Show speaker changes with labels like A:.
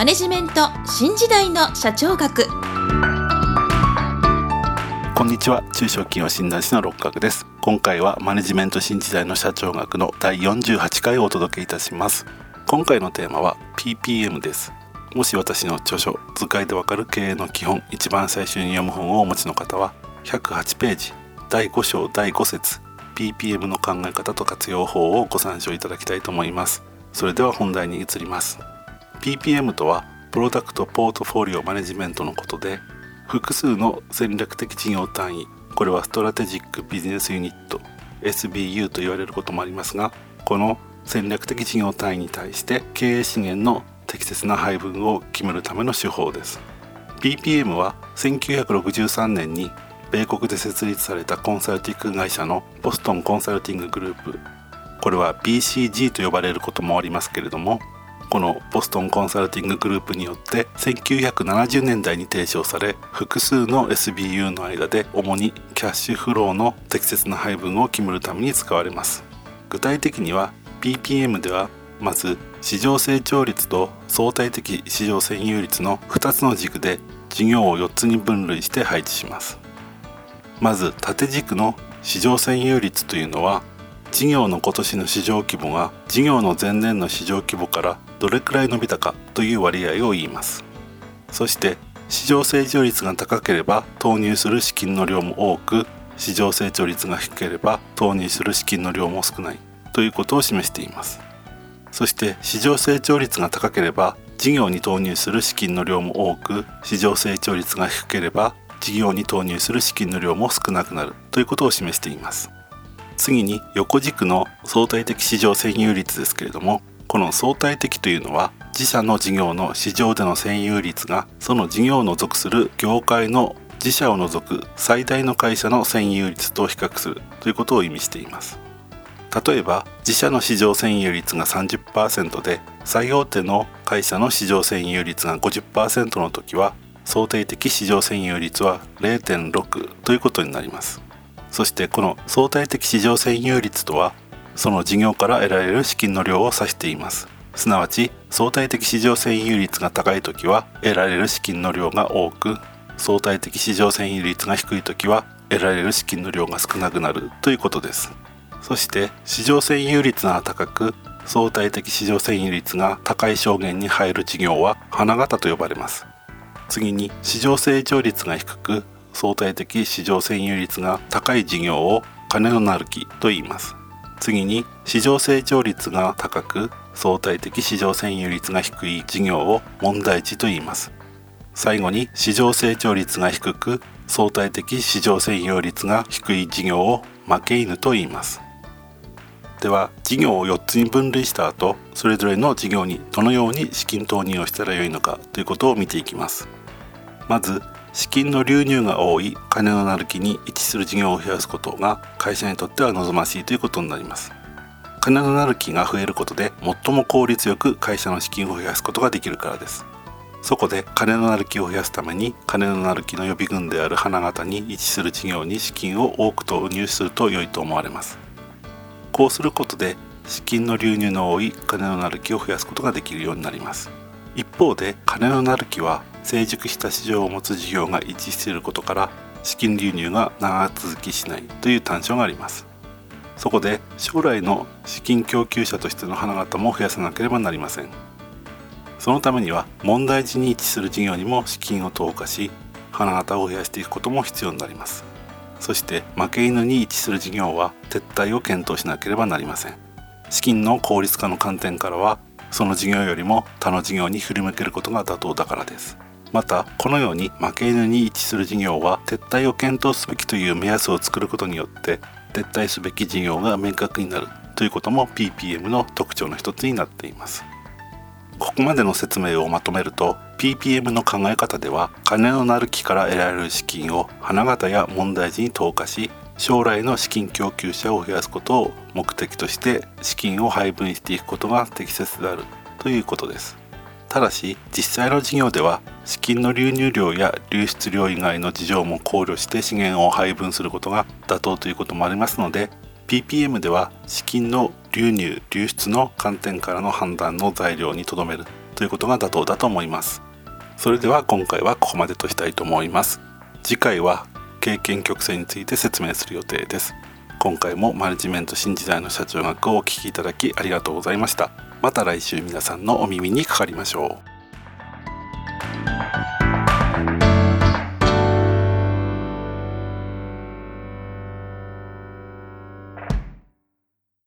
A: マネジメント新時代の社長学。
B: こんにちは。中小企業診断士の六角です。今回はマネジメント新時代の社長学の第48回をお届けいたします。今回のテーマは PPM です。もし私の著書図解でわかる経営の基本一番最初に読む本をお持ちの方は108ページ第5章第5節 PPM の考え方と活用法をご参照いただきたいと思います。それでは本題に移ります。PPM とはプロダクトポートフォリオマネジメントのことで複数の戦略的事業単位これはストラテジックビジネスユニット SBU と言われることもありますがこの戦略的事業単位に対して経営資源の適切な配分を決めるための手法です。PPM は1963年に米国で設立されたコンサルティング会社のボストンコンサルティンググループこれは BCG と呼ばれることもありますけれどもこのボストンコンサルティンググループによって1970年代に提唱され複数の SBU の間で主にキャッシュフローの適切な配分を決めるために使われます。具体的には PPM ではまず市場成長率と相対的市場占有率の2つの軸で事業を4つに分類して配置します。まず縦軸の市場占有率というのは事業の今年の市場規模が事業の前年の市場規模からどれくらい伸びたかという割合を言います。そして市場成長率が高ければ投入する資金の量も多く市場成長率が低ければ投入する資金の量も少ないということを示しています。そして市場成長率が高ければ事業に投入する資金の量も多く市場成長率が低ければ事業に投入する資金の量も少なくなるということを示しています。次に横軸の相対的市場占有率ですけれどもこの相対的というのは自社の事業の市場での占有率がその事業の属する業界の自社を除く最大の会社の占有率と比較するということを意味しています。例えば自社の市場占有率が30%で最大手の会社の市場占有率が50%の時は相対的市場占有率は0.6ということになります。そしてこの相対的市場占有率とはその事業から得られる資金の量を指しています。すなわち相対的市場占有率が高い時は得られる資金の量が多く相対的市場占有率が低い時は得られる資金の量が少なくなるということです。そして市場占有率が高く相対的市場占有率が高い証言に入る事業は花形と呼ばれます。次に市場成長率が低く相対的市場占有率が高い事業を金のなる木と言います。次に市場成長率が高く相対的市場占有率が低い事業を問題値と言います。最後に市場成長率が低く相対的市場占有率が低い事業を負け犬と言います。では事業を4つに分類した後それぞれの事業にどのように資金投入をしたらよいのかということを見ていきます。まず資金の流入が多い金のなる木に位置する事業を増やすことが会社にとっては望ましいということになります。金のなる木が増えることで最も効率よく会社の資金を増やすことができるからです。そこで金のなる木を増やすために金のなる木の予備軍である花形に位置する事業に資金を多く投入すると良いと思われます。こうすることで資金の流入の多い金のなる木を増やすことができるようになります。一方で金のなる木は成熟した市場を持つ事業が一致していることから資金流入が長続きしないという短所があります。そこで将来の資金供給者としての花形も増やさなければなりません。そのためには問題児に位置する事業にも資金を投下し花形を増やしていくことも必要になります。そして負け犬に位置する事業は撤退を検討しなければなりません。資金の効率化の観点からはその事業よりも他の事業に振り向けることが妥当だからです。またこのように負け犬に位置する事業は撤退を検討すべきという目安を作ることによって撤退すべき事業が明確になるということも PPM の特徴の一つになっています。ここまでの説明をまとめると PPM の考え方では金のなる木から得られる資金を花形や問題児に投下し将来の資金供給者を増やすことを目的として資金を配分していくことが適切であるということです。ただし実際の事業では資金の流入量や流出量以外の事情も考慮して資源を配分することが妥当ということもありますので PPM では資金の流入流出の観点からの判断の材料にとどめるということが妥当だと思います。それでは今回はここまでとしたいと思います。次回は経験曲線について説明する予定です。今回もマネジメント新時代の社長学をお聴きいただきありがとうございました。また来週皆さんのお耳にかかりましょう。